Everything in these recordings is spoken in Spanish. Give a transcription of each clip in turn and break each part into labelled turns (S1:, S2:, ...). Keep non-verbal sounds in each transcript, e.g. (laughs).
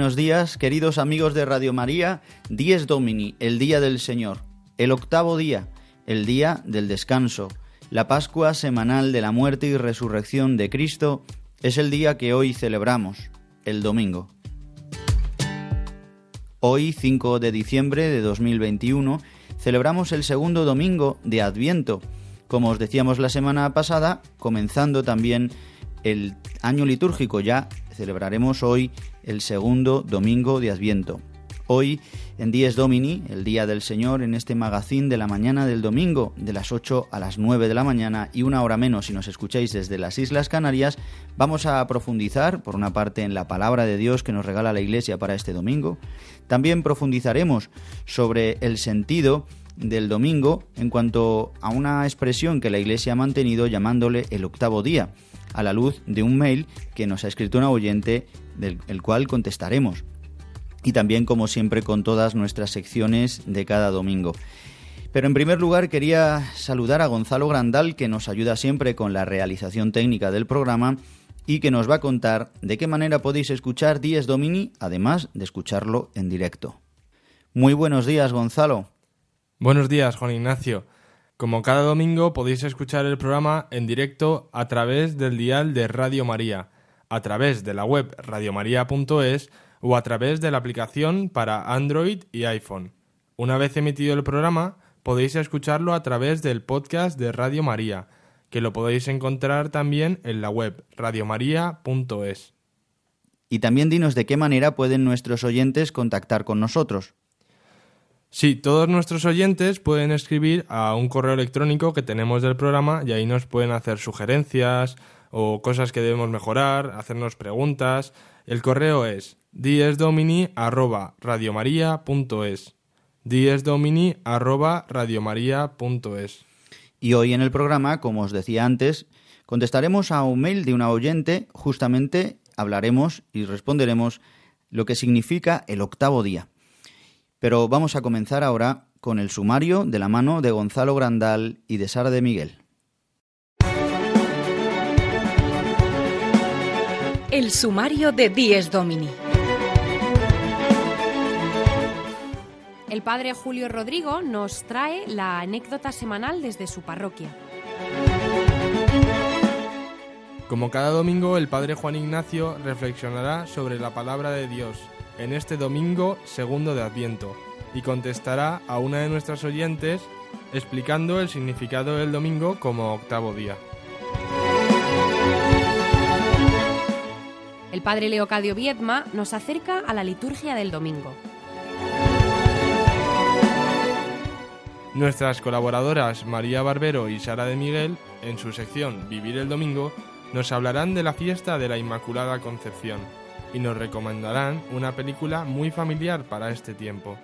S1: Buenos días, queridos amigos de Radio María. Dies Domini, el día del Señor. El octavo día, el día del descanso. La Pascua semanal de la muerte y resurrección de Cristo es el día que hoy celebramos, el domingo. Hoy, 5 de diciembre de 2021, celebramos el segundo domingo de Adviento. Como os decíamos la semana pasada, comenzando también el año litúrgico ya celebraremos hoy el segundo domingo de Adviento. Hoy, en Dies Domini, el Día del Señor, en este magazín de la mañana del domingo, de las 8 a las 9 de la mañana y una hora menos si nos escucháis desde las Islas Canarias, vamos a profundizar, por una parte, en la palabra de Dios que nos regala la Iglesia para este domingo. También profundizaremos sobre el sentido del domingo en cuanto a una expresión que la Iglesia ha mantenido llamándole el octavo día a la luz de un mail que nos ha escrito una oyente del el cual contestaremos. Y también, como siempre, con todas nuestras secciones de cada domingo. Pero en primer lugar quería saludar a Gonzalo Grandal, que nos ayuda siempre con la realización técnica del programa y que nos va a contar de qué manera podéis escuchar Dies Domini, además de escucharlo en directo. Muy buenos días, Gonzalo.
S2: Buenos días, Juan Ignacio. Como cada domingo podéis escuchar el programa en directo a través del dial de Radio María, a través de la web radiomaria.es o a través de la aplicación para Android y iPhone. Una vez emitido el programa, podéis escucharlo a través del podcast de Radio María, que lo podéis encontrar también en la web radiomaria.es.
S1: Y también dinos de qué manera pueden nuestros oyentes contactar con nosotros.
S2: Sí, todos nuestros oyentes pueden escribir a un correo electrónico que tenemos del programa y ahí nos pueden hacer sugerencias o cosas que debemos mejorar, hacernos preguntas. El correo es diesdomini@radiomaria.es. diesdomini@radiomaria.es.
S1: Y hoy en el programa, como os decía antes, contestaremos a un mail de una oyente, justamente hablaremos y responderemos lo que significa el octavo día. Pero vamos a comenzar ahora con el sumario de la mano de Gonzalo Grandal y de Sara de Miguel.
S3: El sumario de Dies Domini. El padre Julio Rodrigo nos trae la anécdota semanal desde su parroquia.
S2: Como cada domingo, el padre Juan Ignacio reflexionará sobre la palabra de Dios en este domingo segundo de Adviento y contestará a una de nuestras oyentes explicando el significado del domingo como octavo día.
S3: El padre Leocadio Viedma nos acerca a la liturgia del domingo.
S2: Nuestras colaboradoras María Barbero y Sara de Miguel, en su sección Vivir el Domingo, nos hablarán de la fiesta de la Inmaculada Concepción y nos recomendarán una película muy familiar para este tiempo.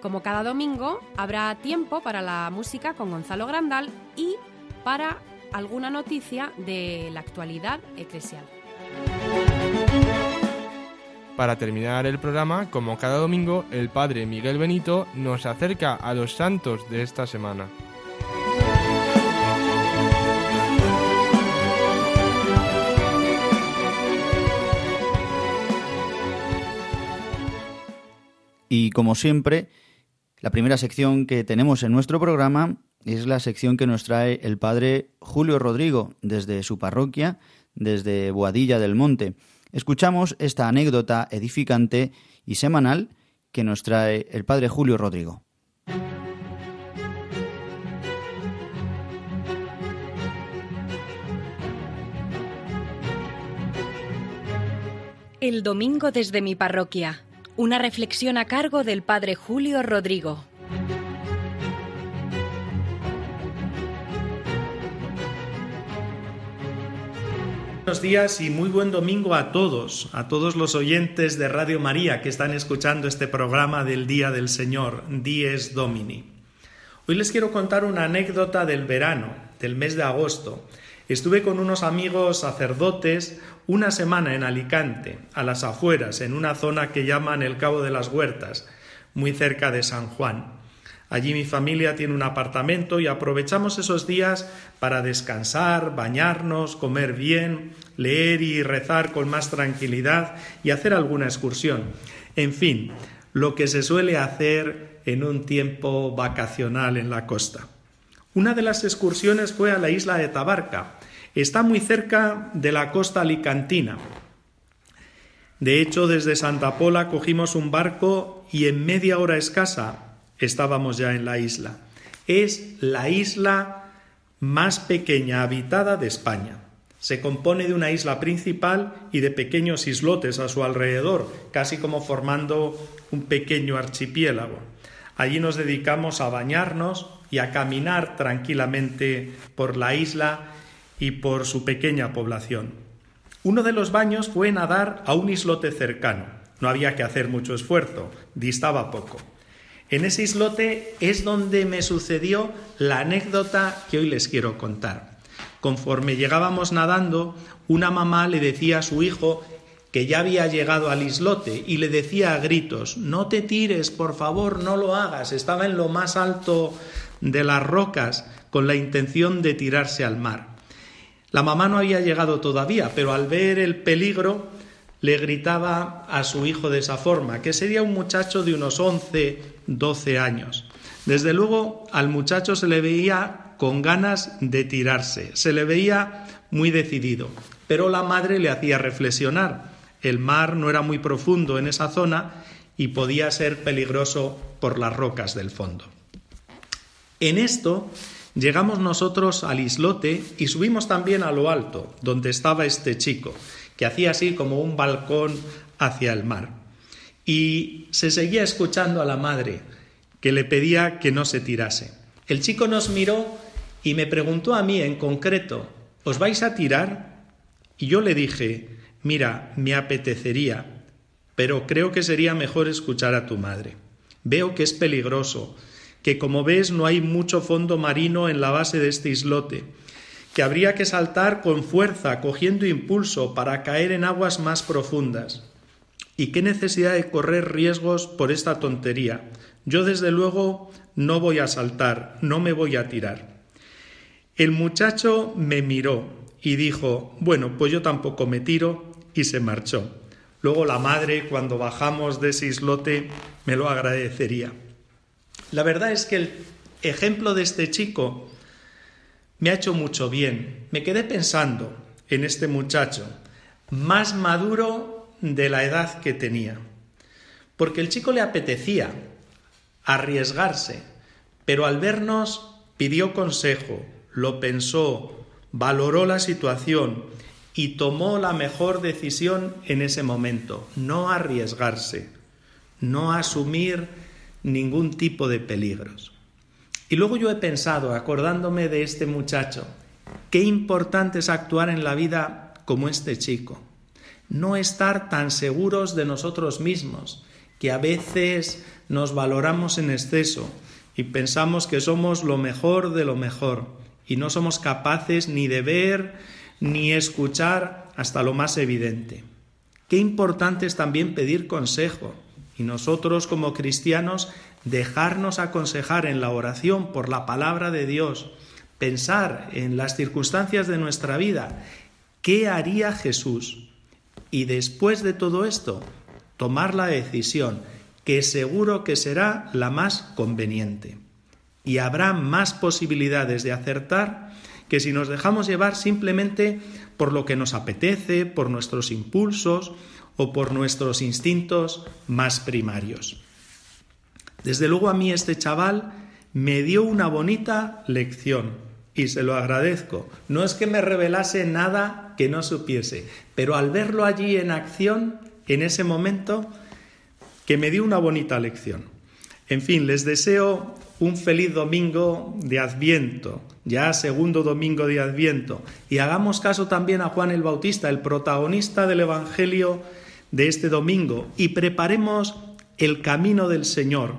S3: Como cada domingo, habrá tiempo para la música con Gonzalo Grandal y para alguna noticia de la actualidad eclesial.
S2: Para terminar el programa, como cada domingo, el padre Miguel Benito nos acerca a los santos de esta semana.
S1: Y como siempre, la primera sección que tenemos en nuestro programa es la sección que nos trae el padre Julio Rodrigo desde su parroquia, desde Boadilla del Monte. Escuchamos esta anécdota edificante y semanal que nos trae el padre Julio Rodrigo.
S4: El domingo desde mi parroquia. Una reflexión a cargo del Padre Julio Rodrigo.
S5: Buenos días y muy buen domingo a todos, a todos los oyentes de Radio María que están escuchando este programa del Día del Señor, Dies Domini. Hoy les quiero contar una anécdota del verano, del mes de agosto. Estuve con unos amigos sacerdotes una semana en Alicante, a las afueras, en una zona que llaman el Cabo de las Huertas, muy cerca de San Juan. Allí mi familia tiene un apartamento y aprovechamos esos días para descansar, bañarnos, comer bien, leer y rezar con más tranquilidad y hacer alguna excursión. En fin, lo que se suele hacer en un tiempo vacacional en la costa. Una de las excursiones fue a la isla de Tabarca. Está muy cerca de la costa alicantina. De hecho, desde Santa Pola cogimos un barco y en media hora escasa estábamos ya en la isla. Es la isla más pequeña habitada de España. Se compone de una isla principal y de pequeños islotes a su alrededor, casi como formando un pequeño archipiélago. Allí nos dedicamos a bañarnos y a caminar tranquilamente por la isla y por su pequeña población. Uno de los baños fue nadar a un islote cercano. No había que hacer mucho esfuerzo, distaba poco. En ese islote es donde me sucedió la anécdota que hoy les quiero contar. Conforme llegábamos nadando, una mamá le decía a su hijo que ya había llegado al islote y le decía a gritos, no te tires, por favor, no lo hagas. Estaba en lo más alto de las rocas con la intención de tirarse al mar. La mamá no había llegado todavía, pero al ver el peligro le gritaba a su hijo de esa forma, que sería un muchacho de unos 11, 12 años. Desde luego al muchacho se le veía con ganas de tirarse, se le veía muy decidido, pero la madre le hacía reflexionar. El mar no era muy profundo en esa zona y podía ser peligroso por las rocas del fondo. En esto llegamos nosotros al islote y subimos también a lo alto, donde estaba este chico, que hacía así como un balcón hacia el mar. Y se seguía escuchando a la madre, que le pedía que no se tirase. El chico nos miró y me preguntó a mí en concreto, ¿os vais a tirar? Y yo le dije, mira, me apetecería, pero creo que sería mejor escuchar a tu madre. Veo que es peligroso, que como ves no hay mucho fondo marino en la base de este islote, que habría que saltar con fuerza, cogiendo impulso para caer en aguas más profundas. ¿Y qué necesidad de correr riesgos por esta tontería? Yo desde luego no voy a saltar, no me voy a tirar. El muchacho me miró y dijo, bueno, pues yo tampoco me tiro, y se marchó. Luego la madre, cuando bajamos de ese islote, me lo agradecería. La verdad es que el ejemplo de este chico me ha hecho mucho bien. Me quedé pensando en este muchacho, más maduro de la edad que tenía. Porque el chico le apetecía arriesgarse, pero al vernos pidió consejo, lo pensó, valoró la situación y tomó la mejor decisión en ese momento, no arriesgarse, no asumir ningún tipo de peligros. Y luego yo he pensado, acordándome de este muchacho, qué importante es actuar en la vida como este chico. No estar tan seguros de nosotros mismos, que a veces nos valoramos en exceso y pensamos que somos lo mejor de lo mejor y no somos capaces ni de ver ni escuchar hasta lo más evidente. Qué importante es también pedir consejo y nosotros como cristianos dejarnos aconsejar en la oración por la palabra de Dios, pensar en las circunstancias de nuestra vida, ¿qué haría Jesús? Y después de todo esto, tomar la decisión que seguro que será la más conveniente. Y habrá más posibilidades de acertar que si nos dejamos llevar simplemente por lo que nos apetece, por nuestros impulsos o por nuestros instintos más primarios. Desde luego a mí este chaval me dio una bonita lección y se lo agradezco. No es que me revelase nada que no supiese, pero al verlo allí en acción en ese momento que me dio una bonita lección. En fin, les deseo un feliz domingo de Adviento, ya segundo domingo de Adviento, y hagamos caso también a Juan el Bautista, el protagonista del Evangelio de este domingo, y preparemos el camino del Señor.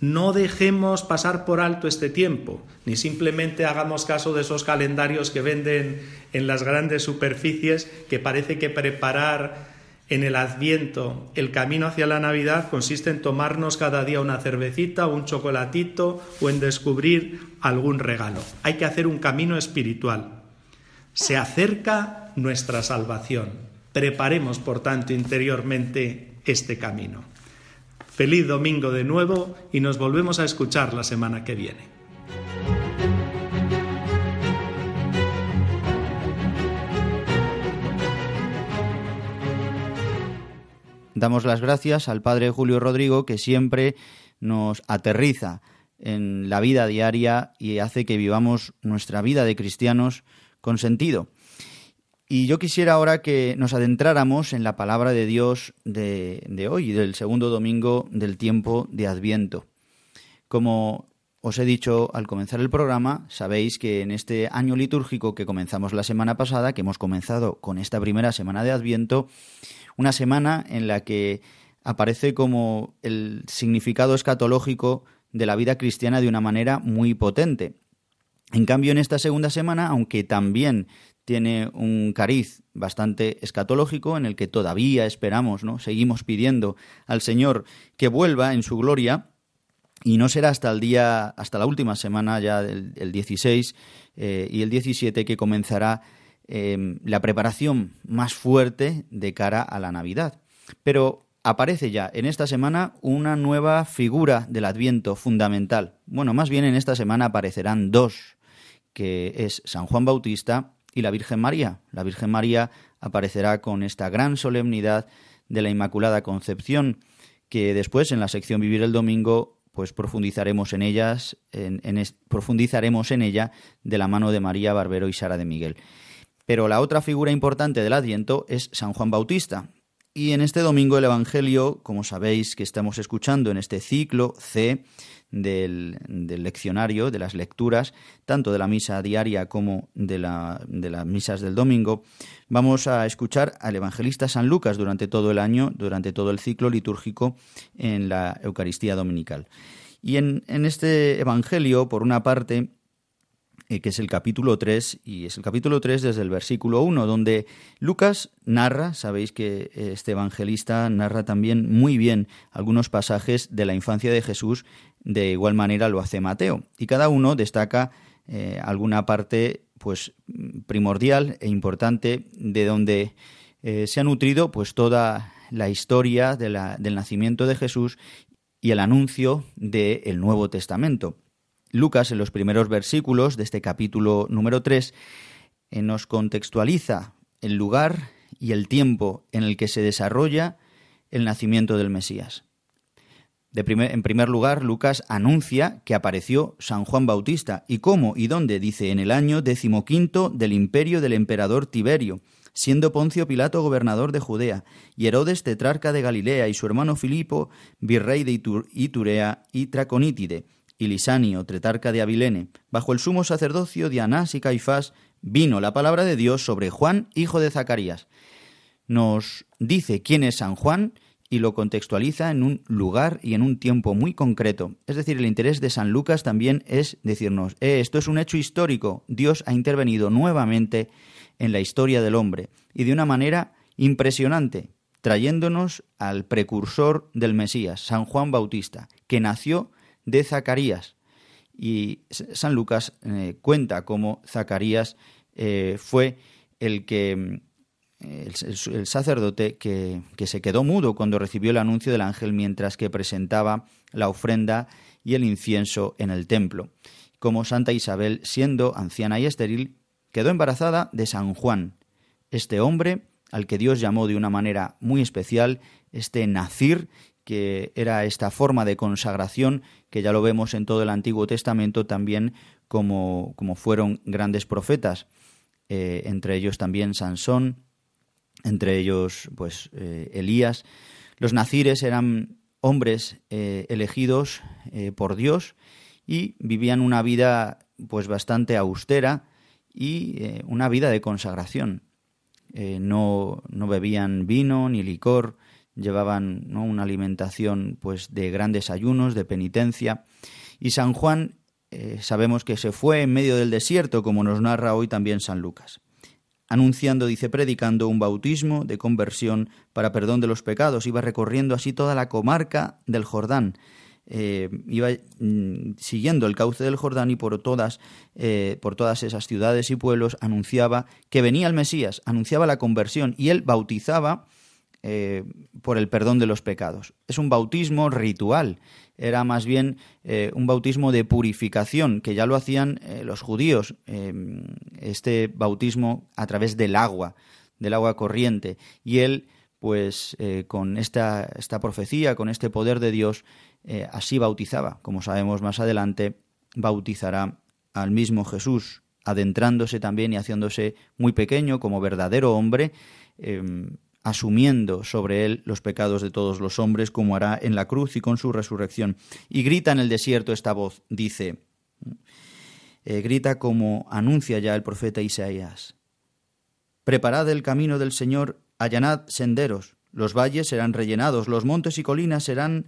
S5: No dejemos pasar por alto este tiempo, ni simplemente hagamos caso de esos calendarios que venden en las grandes superficies que parece que preparar en el Adviento, el camino hacia la Navidad consiste en tomarnos cada día una cervecita o un chocolatito o en descubrir algún regalo. Hay que hacer un camino espiritual. Se acerca nuestra salvación. Preparemos, por tanto, interiormente este camino. Feliz domingo de nuevo y nos volvemos a escuchar la semana que viene.
S1: Damos las gracias al Padre Julio Rodrigo que siempre nos aterriza en la vida diaria y hace que vivamos nuestra vida de cristianos con sentido. Y yo quisiera ahora que nos adentráramos en la palabra de Dios de, de hoy, del segundo domingo del tiempo de Adviento. Como os he dicho al comenzar el programa, sabéis que en este año litúrgico que comenzamos la semana pasada, que hemos comenzado con esta primera semana de Adviento, una semana en la que aparece como el significado escatológico de la vida cristiana de una manera muy potente. En cambio, en esta segunda semana, aunque también tiene un cariz bastante escatológico en el que todavía esperamos, ¿no? Seguimos pidiendo al Señor que vuelva en su gloria y no será hasta el día, hasta la última semana ya del el 16 eh, y el 17 que comenzará Em, la preparación más fuerte de cara a la Navidad. Pero aparece ya en esta semana una nueva figura del Adviento fundamental. Bueno, más bien en esta semana aparecerán dos, que es San Juan Bautista y la Virgen María. La Virgen María aparecerá con esta gran solemnidad de la Inmaculada Concepción, que después en la sección Vivir el Domingo pues profundizaremos en ellas, profundizaremos en ella de la mano de María Barbero y Sara de Miguel. Pero la otra figura importante del Adviento es San Juan Bautista. Y en este domingo el Evangelio, como sabéis que estamos escuchando en este ciclo C del, leccionario, de las lecturas, tanto de la misa diaria como de, las misas del domingo, vamos a escuchar al evangelista San Lucas durante todo el año, durante todo el ciclo litúrgico en la Eucaristía Dominical. Y en este Evangelio, por una parte, eh, que es el capítulo 3, y es el capítulo 3 desde el versículo 1, donde Lucas narra, sabéis que este evangelista narra también muy bien algunos pasajes de la infancia de Jesús, de igual manera lo hace Mateo, y cada uno destaca eh, alguna parte pues primordial e importante de donde eh, se ha nutrido pues toda la historia de del nacimiento de Jesús y el anuncio del Nuevo Testamento. Lucas, en los primeros versículos de este capítulo número 3, eh, nos contextualiza el lugar y el tiempo en el que se desarrolla el nacimiento del Mesías. en primer lugar, Lucas anuncia que apareció San Juan Bautista y cómo y dónde, dice, en el año decimoquinto del imperio del emperador Tiberio, siendo Poncio Pilato gobernador de Judea, y Herodes tetrarca de Galilea, y su hermano Filipo virrey de Iturea y Traconítide, y Lisanio, tretarca de Abilene, bajo el sumo sacerdocio de Anás y Caifás, vino la palabra de Dios sobre Juan, hijo de Zacarías. Nos dice quién es San Juan y lo contextualiza en un lugar y en un tiempo muy concreto. Es decir, el interés de San Lucas también es decirnos, eh, esto es un hecho histórico, Dios ha intervenido nuevamente en la historia del hombre y de una manera impresionante, trayéndonos al precursor del Mesías, San Juan Bautista, que nació de Zacarías. Y San Lucas eh, cuenta cómo Zacarías eh, fue el que el, sacerdote que, que, se quedó mudo cuando recibió el anuncio del ángel mientras que presentaba la ofrenda y el incienso en el templo. Como Santa Isabel, siendo anciana y estéril, quedó embarazada de San Juan, este hombre al que Dios llamó de una manera muy especial, este nacir que era esta forma de consagración que ya lo vemos en todo el Antiguo Testamento también como, como fueron grandes profetas, eh, entre ellos también Sansón entre ellos pues eh, Elías. Los nacires eran hombres eh, elegidos por Dios y vivían una vida pues bastante austera y una vida de consagración. no, no, bebían vino ni licor, llevaban ¿no? una alimentación pues de grandes ayunos, de penitencia. Y San Juan sabemos que se fue en medio del desierto, como nos narra hoy también San Lucas anunciando, dice, predicando un bautismo de conversión para perdón de los pecados. Iba recorriendo así toda la comarca del Jordán. Eh, iba mm, siguiendo el cauce del Jordán y por todas, eh, por todas esas ciudades y pueblos anunciaba que venía el Mesías, anunciaba la conversión y él bautizaba eh, por el perdón de los pecados. Es un bautismo ritual, era más bien eh, un bautismo de purificación, que ya lo hacían eh, los judíos, este bautismo a través del agua, del agua corriente. Y él, pues con esta, esta, profecía, con este poder de Dios, así bautizaba. Como sabemos más adelante, bautizará al mismo Jesús, adentrándose también y haciéndose muy pequeño como verdadero hombre em, asumiendo sobre él los pecados de todos los hombres, como hará en la cruz y con su resurrección. Y grita en el desierto esta voz, dice, eh, grita como anuncia ya el profeta Isaías. Preparad el camino del Señor, allanad senderos, los valles serán rellenados, los montes y colinas serán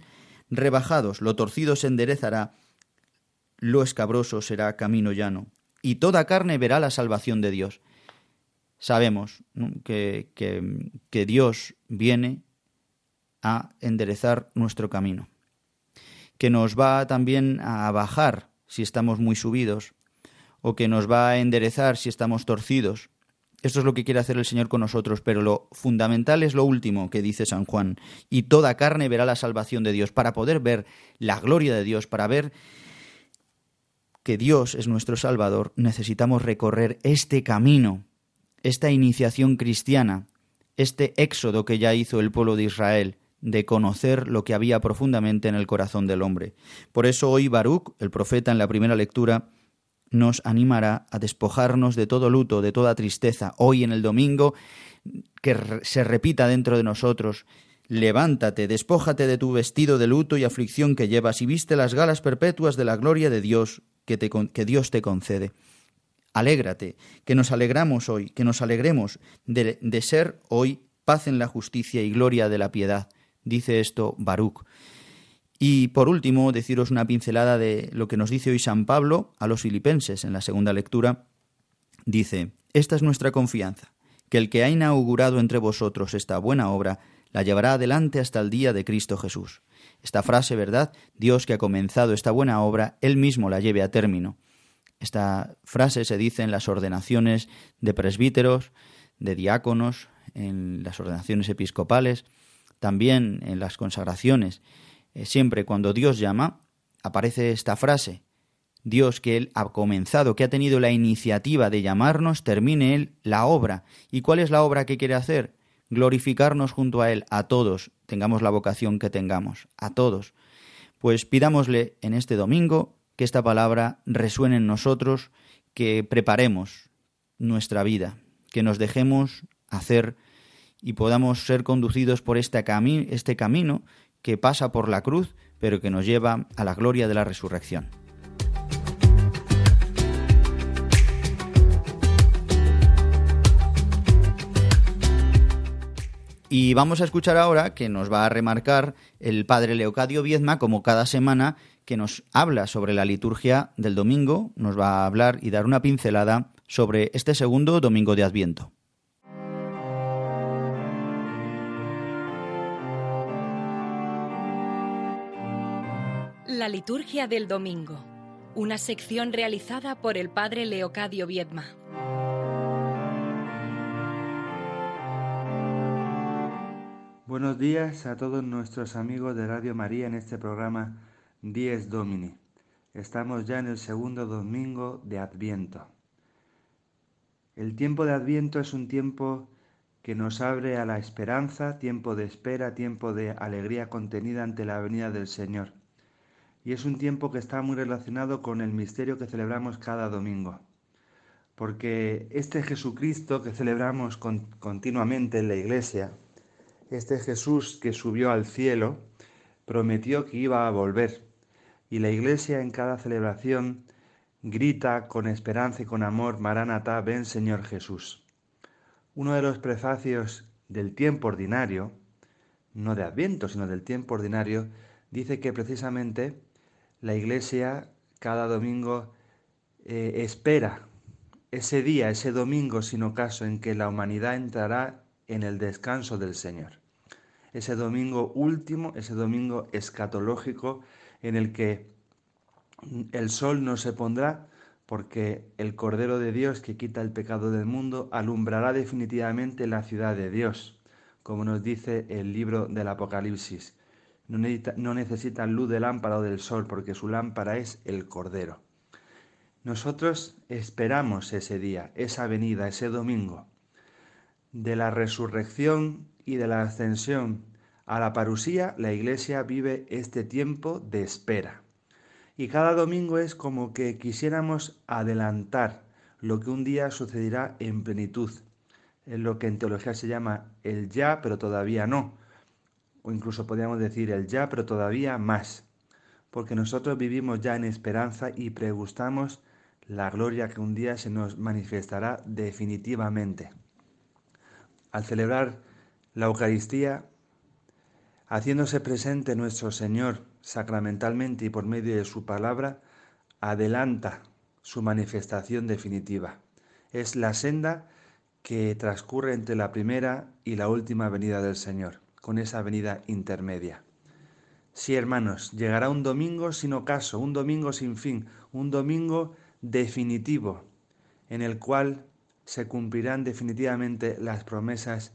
S1: rebajados, lo torcido se enderezará, lo escabroso será camino llano, y toda carne verá la salvación de Dios sabemos que, que, Dios viene a enderezar nuestro camino, que nos va también a bajar si estamos muy subidos, o que nos va a enderezar si estamos torcidos. Esto es lo que quiere hacer el Señor con nosotros, pero lo fundamental es lo último que dice San Juan, y toda carne verá la salvación de Dios, para poder ver la gloria de Dios, para ver que Dios es nuestro Salvador, necesitamos recorrer este camino esta iniciación cristiana, este éxodo que ya hizo el pueblo de Israel, de conocer lo que había profundamente en el corazón del hombre. Por eso hoy Baruch, el profeta en la primera lectura, nos animará a despojarnos de todo luto, de toda tristeza. Hoy en el domingo, que se repita dentro de nosotros, levántate, despójate de tu vestido de luto y aflicción que llevas y viste las galas perpetuas de la gloria de Dios que, te, que Dios te concede. Alégrate, que nos alegramos hoy, que nos alegremos de, ser hoy paz en la justicia y gloria de la piedad. Dice esto Baruch. Y por último, deciros una pincelada de lo que nos dice hoy San Pablo a los filipenses en la segunda lectura. Dice, esta es nuestra confianza, que el que ha inaugurado entre vosotros esta buena obra, la llevará adelante hasta el día de Cristo Jesús. Esta frase, ¿verdad? Dios que ha comenzado esta buena obra, Él mismo la lleve a término. Esta frase se dice en las ordenaciones de presbíteros, de diáconos, en las ordenaciones episcopales, también en las consagraciones. Eh, siempre cuando Dios llama, aparece esta frase. Dios que Él ha comenzado, que ha tenido la iniciativa de llamarnos, termine Él la obra. ¿Y cuál es la obra que quiere hacer? Glorificarnos junto a Él, a todos, tengamos la vocación que tengamos, a todos. Pues pidámosle en este domingo que esta palabra resuene en nosotros, que preparemos nuestra vida, que nos dejemos hacer y podamos ser conducidos por este, este camino que pasa por la cruz, pero que nos lleva a la gloria de la resurrección. Y vamos a escuchar ahora que nos va a remarcar el padre Leocadio Viezma, como cada semana, que nos habla sobre la liturgia del domingo, nos va a hablar y dar una pincelada sobre este segundo domingo de Adviento.
S4: La liturgia del domingo, una sección realizada por el padre Leocadio Viedma.
S6: Buenos días a todos nuestros amigos de Radio María en este programa Dies Domini. Estamos ya en el segundo domingo de Adviento. El tiempo de Adviento es un tiempo que nos abre a la esperanza, tiempo de espera, tiempo de alegría contenida ante la venida del Señor. Y es un tiempo que está muy relacionado con el misterio que celebramos cada domingo. porque este Jesucristo que celebramos continuamente en la iglesia, este Jesús que subió al cielo, prometió que iba a volver. Y la iglesia en cada celebración grita con esperanza y con amor, Maranatá, ven Señor Jesús. Uno de los prefacios del tiempo ordinario, no de Adviento, sino del tiempo ordinario, dice que precisamente la iglesia cada domingo eh, espera ese día, ese domingo sin ocaso en que la humanidad entrará en el descanso del Señor. Ese domingo último, ese domingo escatológico en el que el sol no se pondrá porque el Cordero de Dios que quita el pecado del mundo alumbrará definitivamente la ciudad de Dios, como nos dice el libro del Apocalipsis. No, necesita, necesitan luz de lámpara o del sol porque su lámpara es el Cordero. Nosotros esperamos ese día, esa venida, ese domingo de la resurrección y de la ascensión a la parusía, la Iglesia vive este tiempo de espera. Y cada domingo es como que quisiéramos adelantar lo que un día sucederá en plenitud. Es lo que en teología se llama el ya, pero todavía no. O incluso podríamos decir el ya, pero todavía más. Porque nosotros vivimos ya en esperanza y pregustamos la gloria que un día se nos manifestará definitivamente. Al celebrar la Eucaristía, haciéndose presente nuestro Señor sacramentalmente y por medio de su palabra, adelanta su manifestación definitiva. Es la senda que transcurre entre la primera y la última venida del Señor, con esa venida intermedia. Sí, hermanos, llegará un domingo sin ocaso, un domingo sin fin, un domingo definitivo, en el cual se cumplirán definitivamente las promesas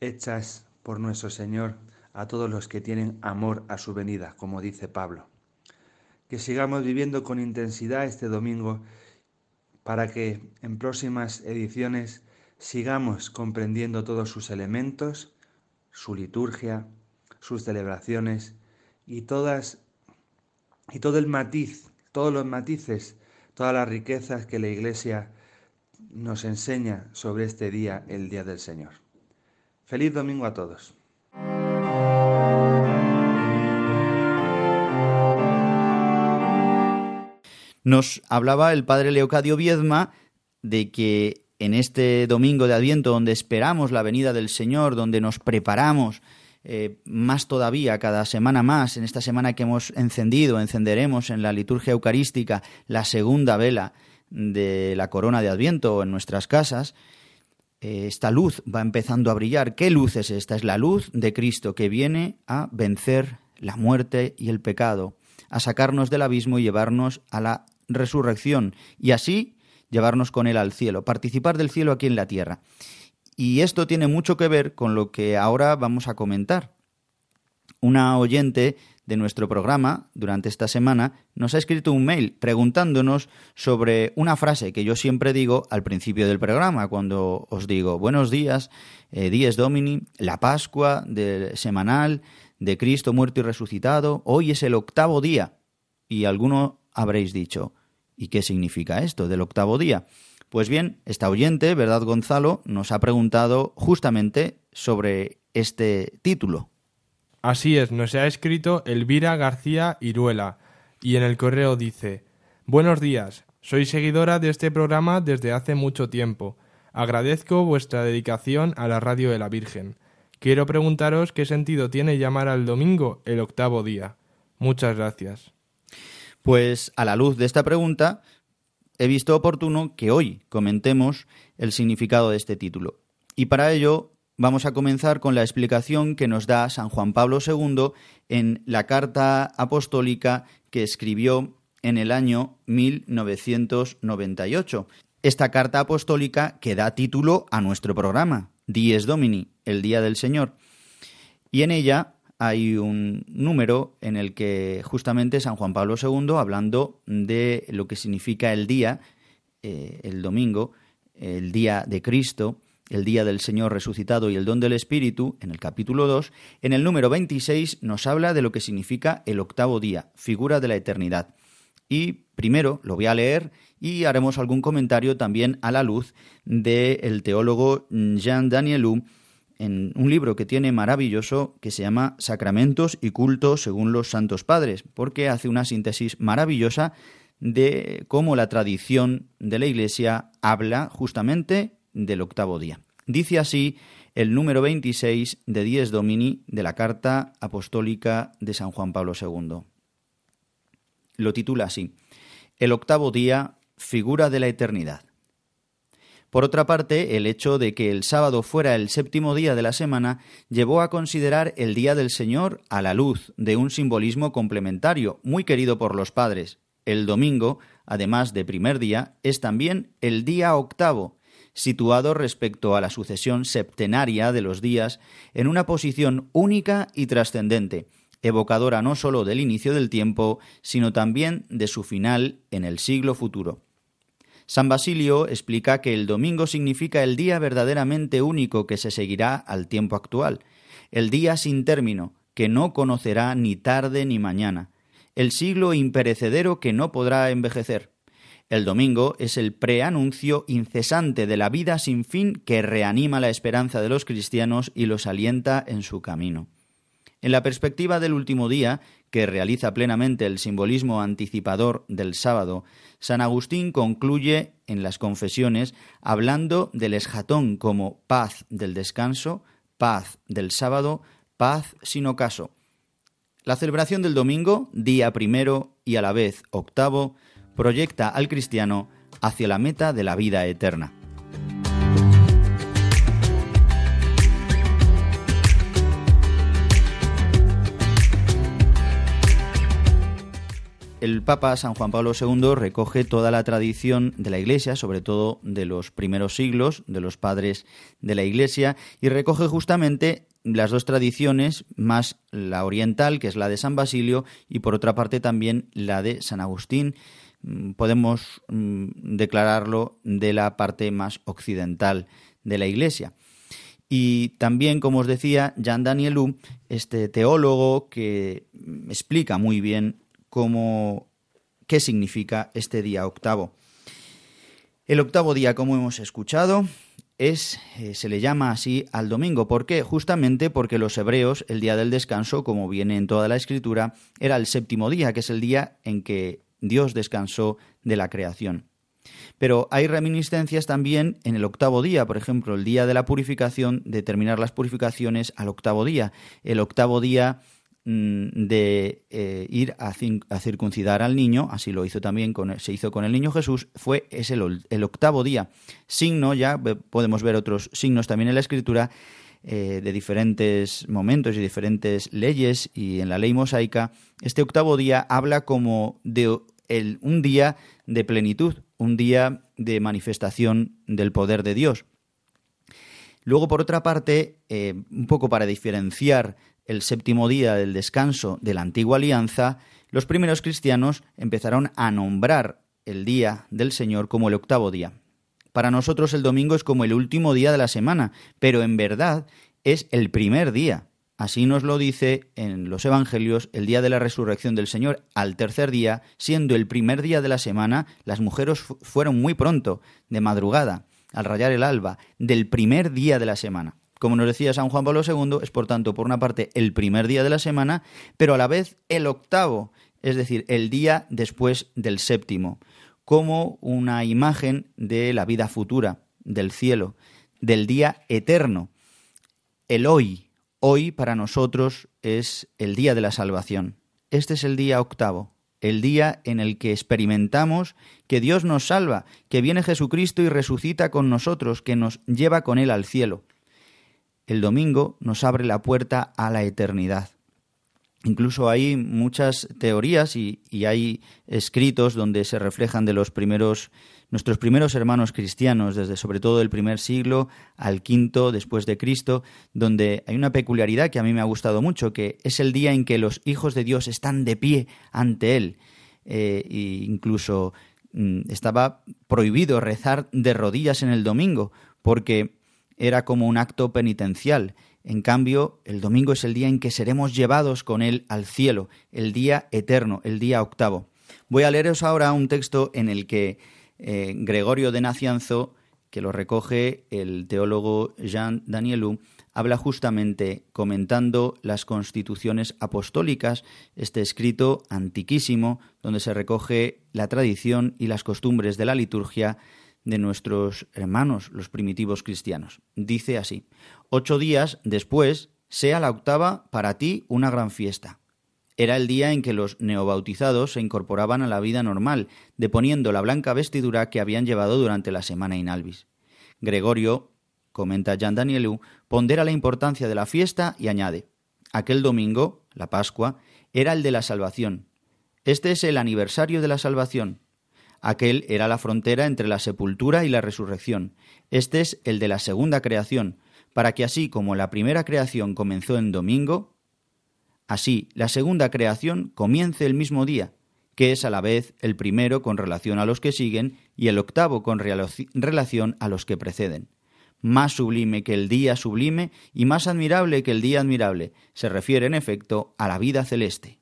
S6: hechas por nuestro Señor a todos los que tienen amor a su venida, como dice Pablo. Que sigamos viviendo con intensidad este domingo para que en próximas ediciones sigamos comprendiendo todos sus elementos, su liturgia, sus celebraciones y todas y todo el matiz, todos los matices, todas las riquezas que la Iglesia nos enseña sobre este día, el día del Señor. Feliz domingo a todos.
S1: Nos hablaba el padre Leocadio Viedma de que en este domingo de Adviento, donde esperamos la venida del Señor, donde nos preparamos eh, más todavía, cada semana más, en esta semana que hemos encendido, encenderemos en la liturgia eucarística la segunda vela de la corona de Adviento en nuestras casas, eh, esta luz va empezando a brillar. ¿Qué luz es esta? Es la luz de Cristo que viene a vencer la muerte y el pecado, a sacarnos del abismo y llevarnos a la resurrección y así llevarnos con Él al cielo, participar del cielo aquí en la tierra. Y esto tiene mucho que ver con lo que ahora vamos a comentar. Una oyente de nuestro programa durante esta semana nos ha escrito un mail preguntándonos sobre una frase que yo siempre digo al principio del programa, cuando os digo buenos días, eh, Dies Domini, la Pascua de, semanal de Cristo muerto y resucitado, hoy es el octavo día. Y alguno habréis dicho, ¿y qué significa esto del octavo día? Pues bien, esta oyente, ¿verdad Gonzalo?, nos ha preguntado justamente sobre este título.
S2: Así es, nos ha escrito Elvira García Iruela y en el correo dice Buenos días, soy seguidora de este programa desde hace mucho tiempo. Agradezco vuestra dedicación a la radio de la Virgen. Quiero preguntaros qué sentido tiene llamar al domingo el octavo día. Muchas gracias.
S1: Pues a la luz de esta pregunta, he visto oportuno que hoy comentemos el significado de este título. Y para ello vamos a comenzar con la explicación que nos da San Juan Pablo II en la carta apostólica que escribió en el año 1998. Esta carta apostólica que da título a nuestro programa, Dies Domini, el Día del Señor. Y en ella hay un número en el que justamente San Juan Pablo II, hablando de lo que significa el día, eh, el domingo, el día de Cristo, el día del Señor resucitado y el don del Espíritu, en el capítulo 2, en el número 26 nos habla de lo que significa el octavo día, figura de la eternidad. Y primero lo voy a leer y haremos algún comentario también a la luz del teólogo Jean Danielou en un libro que tiene maravilloso que se llama Sacramentos y cultos según los santos padres, porque hace una síntesis maravillosa de cómo la tradición de la Iglesia habla justamente del octavo día. Dice así el número 26 de Dies Domini de la Carta Apostólica de San Juan Pablo II. Lo titula así, El octavo día, figura de la eternidad. Por otra parte, el hecho de que el sábado fuera el séptimo día de la semana llevó a considerar el Día del Señor a la luz de un simbolismo complementario muy querido por los padres. El domingo, además de primer día, es también el día octavo, situado respecto a la sucesión septenaria de los días en una posición única y trascendente, evocadora no sólo del inicio del tiempo, sino también de su final en el siglo futuro. San Basilio explica que el domingo significa el día verdaderamente único que se seguirá al tiempo actual, el día sin término, que no conocerá ni tarde ni mañana, el siglo imperecedero que no podrá envejecer. El domingo es el preanuncio incesante de la vida sin fin que reanima la esperanza de los cristianos y los alienta en su camino. En la perspectiva del último día, que realiza plenamente el simbolismo anticipador del sábado, San Agustín concluye en las confesiones hablando del esjatón como paz del descanso, paz del sábado, paz sin ocaso. La celebración del domingo, día primero y a la vez octavo, proyecta al cristiano hacia la meta de la vida eterna. El Papa San Juan Pablo II recoge toda la tradición de la Iglesia, sobre todo de los primeros siglos, de los padres de la Iglesia, y recoge justamente las dos tradiciones, más la oriental, que es la de San Basilio, y por otra parte también la de San Agustín. Mm, podemos mm, declararlo de la parte más occidental de la Iglesia. Y también, como os decía, Jean Danielou, este teólogo que explica muy bien qué significa este día octavo. El octavo día, como hemos escuchado, es, eh, se le llama así al domingo. ¿Por qué? Justamente porque los hebreos, el día del descanso, como viene en toda la escritura, era el séptimo día, que es el día en que Dios descansó de la creación. Pero hay reminiscencias también en el octavo día, por ejemplo, el día de la purificación, de terminar las purificaciones al octavo día. El octavo día de eh, ir a, circuncidar al niño, así lo hizo también con, se hizo con el niño Jesús, fue es el, octavo día. Signo, ya podemos ver otros signos también en la escritura eh, de diferentes momentos y diferentes leyes y en la ley mosaica. Este octavo día habla como de un día de plenitud, un día de manifestación del poder de Dios. Luego, por otra parte, eh, un poco para diferenciar el séptimo día del descanso de la antigua alianza, los primeros cristianos empezaron a nombrar el día del Señor como el octavo día. Para nosotros el domingo es como el último día de la semana, pero en verdad es el primer día. Así nos lo dice en los Evangelios el día de la resurrección del Señor. Al tercer día, siendo el primer día de la semana, las mujeres fueron muy pronto, de madrugada, al rayar el alba, del primer día de la semana. Como nos decía San Juan Pablo II, es por tanto, por una parte, el primer día de la semana, pero a la vez el octavo, es decir, el día después del séptimo, como una imagen de la vida futura, del cielo, del día eterno. El hoy, hoy para nosotros es el día de la salvación. Este es el día octavo, el día en el que experimentamos que Dios nos salva, que viene Jesucristo y resucita con nosotros, que nos lleva con Él al cielo el domingo nos abre la puerta a la eternidad. Incluso hay muchas teorías y, hay escritos donde se reflejan de los primeros, nuestros primeros hermanos cristianos, desde sobre todo el primer siglo al quinto después de Cristo, donde hay una peculiaridad que a mí me ha gustado mucho, que es el día en que los hijos de Dios están de pie ante Él. e incluso mm, estaba prohibido rezar de rodillas en el domingo, porque era como un acto penitencial. En cambio, el domingo es el día en que seremos llevados con Él al cielo, el día eterno, el día octavo. Voy a leeros ahora un texto en el que eh, Gregorio de Nacianzo, que lo recoge el teólogo Jean Danielou, habla justamente comentando las constituciones apostólicas, este escrito antiquísimo, donde se recoge la tradición y las costumbres de la liturgia de nuestros hermanos, los primitivos cristianos. Dice así, ocho días después sea la octava para ti una gran fiesta. Era el día en que los neobautizados se incorporaban a la vida normal, deponiendo la blanca vestidura que habían llevado durante la semana in albis. Gregorio, comenta Jean Danielou, pondera la importancia de la fiesta y añade: Aquel domingo, la Pascua, era el de la salvación. Este es el aniversario de la salvación. Aquel era la frontera entre la sepultura y la resurrección. Este es el de la segunda creación, para que así como la primera creación comenzó en domingo, así la segunda creación comience el mismo día, que es a la vez el primero con relación a los que siguen y el octavo con relación a los que preceden. Más sublime que el día sublime y más admirable que el día admirable, se refiere en efecto a la vida celeste.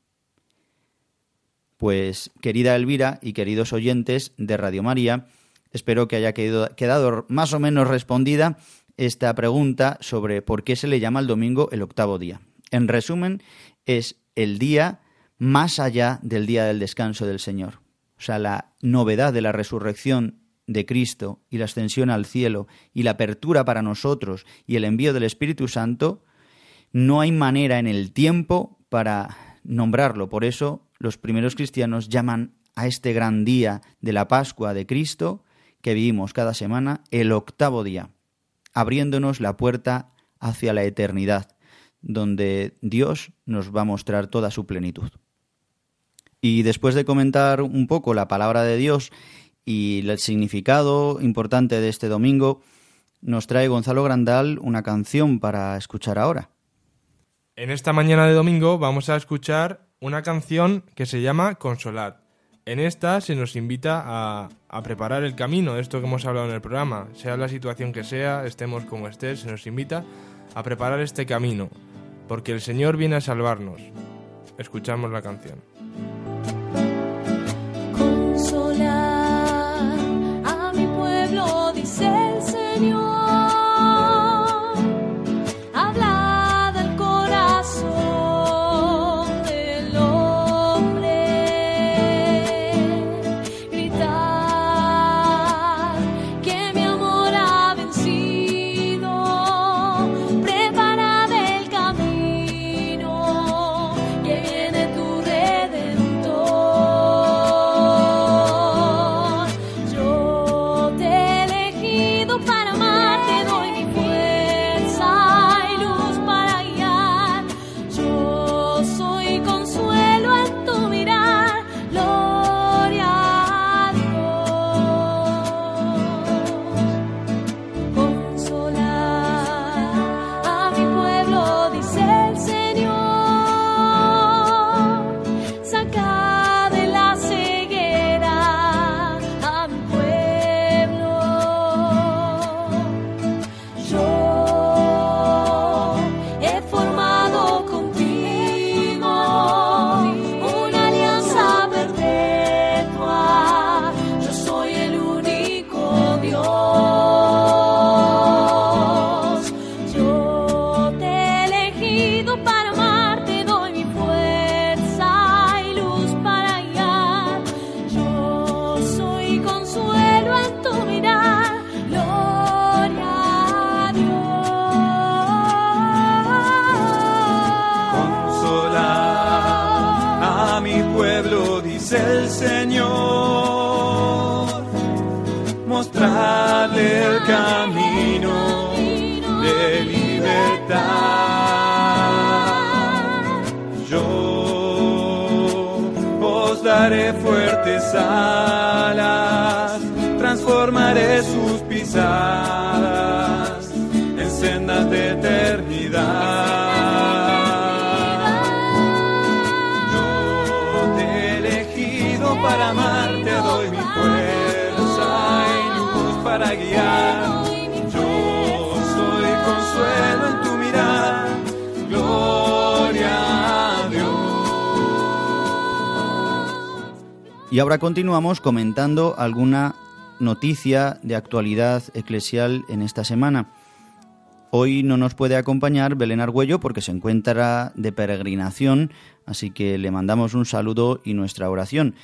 S1: Pues, querida Elvira y queridos oyentes de Radio María, espero que haya quedado más o menos respondida esta pregunta sobre por qué se le llama el domingo el octavo día. En resumen, es el día más allá del día del descanso del Señor. O sea, la novedad de la resurrección de Cristo y la ascensión al cielo y la apertura para nosotros y el envío del Espíritu Santo, no hay manera en el tiempo para nombrarlo. Por eso los primeros cristianos llaman a este gran día de la Pascua de Cristo que vivimos cada semana el octavo día abriéndonos la puerta hacia la eternidad, donde Dios nos va a mostrar toda su plenitud. Y después de comentar un poco la palabra de Dios y el significado importante de este domingo, nos trae Gonzalo Grandal una canción para escuchar ahora.
S2: En esta mañana de domingo vamos a escuchar una canción que se llama Consolar. En esta se nos invita a, a, preparar el camino, esto que hemos hablado en el programa, sea la situación que sea, estemos como estés, se nos invita a preparar este camino, porque el Señor viene a salvarnos. Escuchamos la canción.
S7: Consolar a mi pueblo, dice el Señor.
S8: Libertad. Yo os daré fuertes alas, transformaré sus pisadas Y
S1: ahora continuamos comentando alguna noticia de actualidad eclesial en esta semana. Hoy no nos puede acompañar Belén Argüello porque se encuentra de peregrinación, así que le mandamos un saludo y nuestra oración.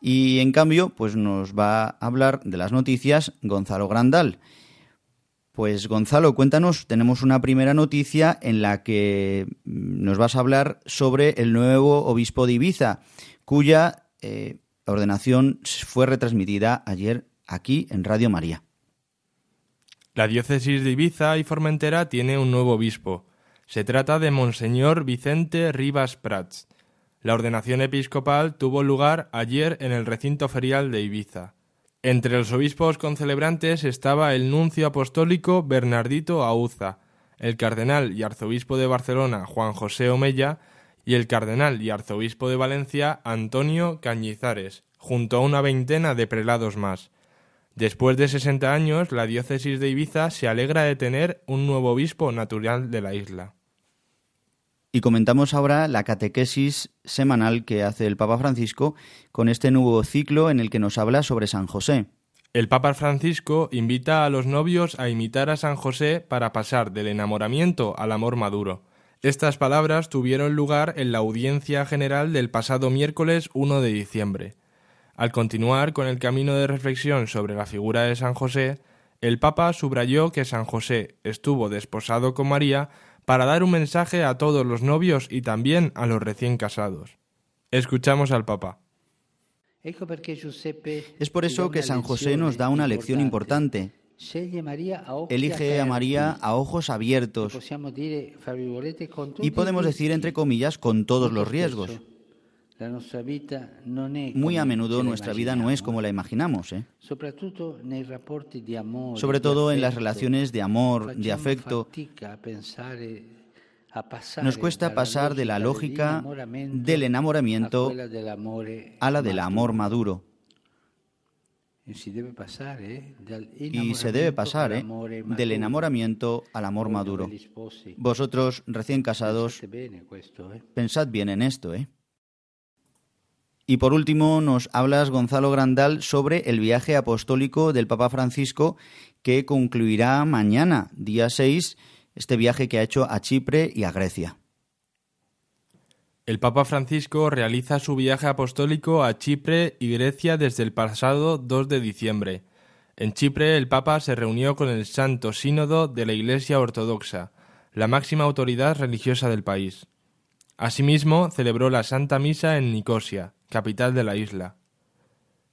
S1: Y en cambio, pues nos va a hablar de las noticias Gonzalo Grandal. Pues Gonzalo, cuéntanos, tenemos una primera noticia en la que nos vas a hablar sobre el nuevo obispo de Ibiza, cuya eh, ordenación fue retransmitida ayer aquí en Radio María.
S2: La diócesis de Ibiza y Formentera tiene un nuevo obispo. Se trata de Monseñor Vicente Rivas Prats. La ordenación episcopal tuvo lugar ayer en el recinto ferial de Ibiza. Entre los obispos concelebrantes estaba el nuncio apostólico Bernardito Auza, el cardenal y arzobispo de Barcelona Juan José Omella y el cardenal y arzobispo de Valencia Antonio Cañizares, junto a una veintena de prelados más. Después de 60 años, la diócesis de Ibiza se alegra de tener un nuevo obispo natural de la isla.
S1: Y comentamos ahora la catequesis semanal que hace el Papa Francisco con este nuevo ciclo en el que nos habla sobre San José.
S2: El Papa Francisco invita a los novios a imitar a San José para pasar del enamoramiento al amor maduro. Estas palabras tuvieron lugar en la audiencia general del pasado miércoles 1 de diciembre. Al continuar con el camino de reflexión sobre la figura de San José, el Papa subrayó que San José estuvo desposado con María para dar un mensaje a todos los novios y también a los recién casados. Escuchamos al Papa.
S1: Es por eso que San José nos da una lección importante. Elige a María a ojos abiertos y podemos decir, entre comillas, con todos los riesgos. Muy a menudo nuestra vida no es como la imaginamos, ¿eh? sobre todo en las relaciones de amor, de afecto. Nos cuesta pasar de la lógica del enamoramiento a la del amor maduro. Y se debe pasar ¿eh? del enamoramiento al amor maduro. Vosotros, recién casados, pensad bien en esto, ¿eh? Y por último nos hablas, Gonzalo Grandal, sobre el viaje apostólico del Papa Francisco que concluirá mañana, día 6, este viaje que ha hecho a Chipre y a Grecia.
S2: El Papa Francisco realiza su viaje apostólico a Chipre y Grecia desde el pasado 2 de diciembre. En Chipre el Papa se reunió con el Santo Sínodo de la Iglesia Ortodoxa, la máxima autoridad religiosa del país. Asimismo, celebró la Santa Misa en Nicosia, capital de la isla.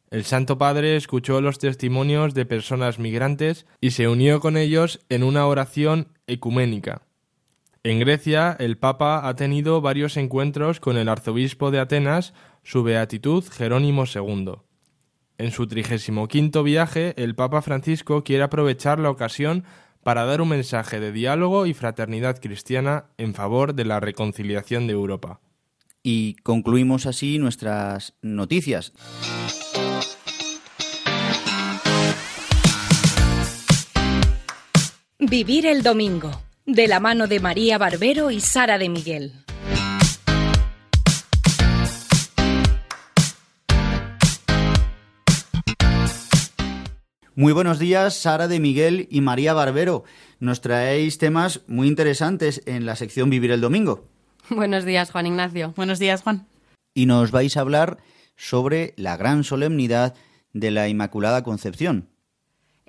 S2: El Santo Padre escuchó los testimonios de personas migrantes y se unió con ellos en una oración ecuménica. En Grecia, el Papa ha tenido varios encuentros con el arzobispo de Atenas, su beatitud Jerónimo II. En su trigésimo quinto viaje, el Papa Francisco quiere aprovechar la ocasión para dar un mensaje de diálogo y fraternidad cristiana en favor de la reconciliación de Europa.
S1: Y concluimos así nuestras noticias.
S4: Vivir el domingo, de la mano de María Barbero y Sara de Miguel.
S1: Muy buenos días, Sara de Miguel y María Barbero. Nos traéis temas muy interesantes en la sección Vivir el Domingo.
S3: Buenos días, Juan Ignacio.
S9: Buenos días, Juan.
S1: Y nos vais a hablar sobre la gran solemnidad de la Inmaculada Concepción.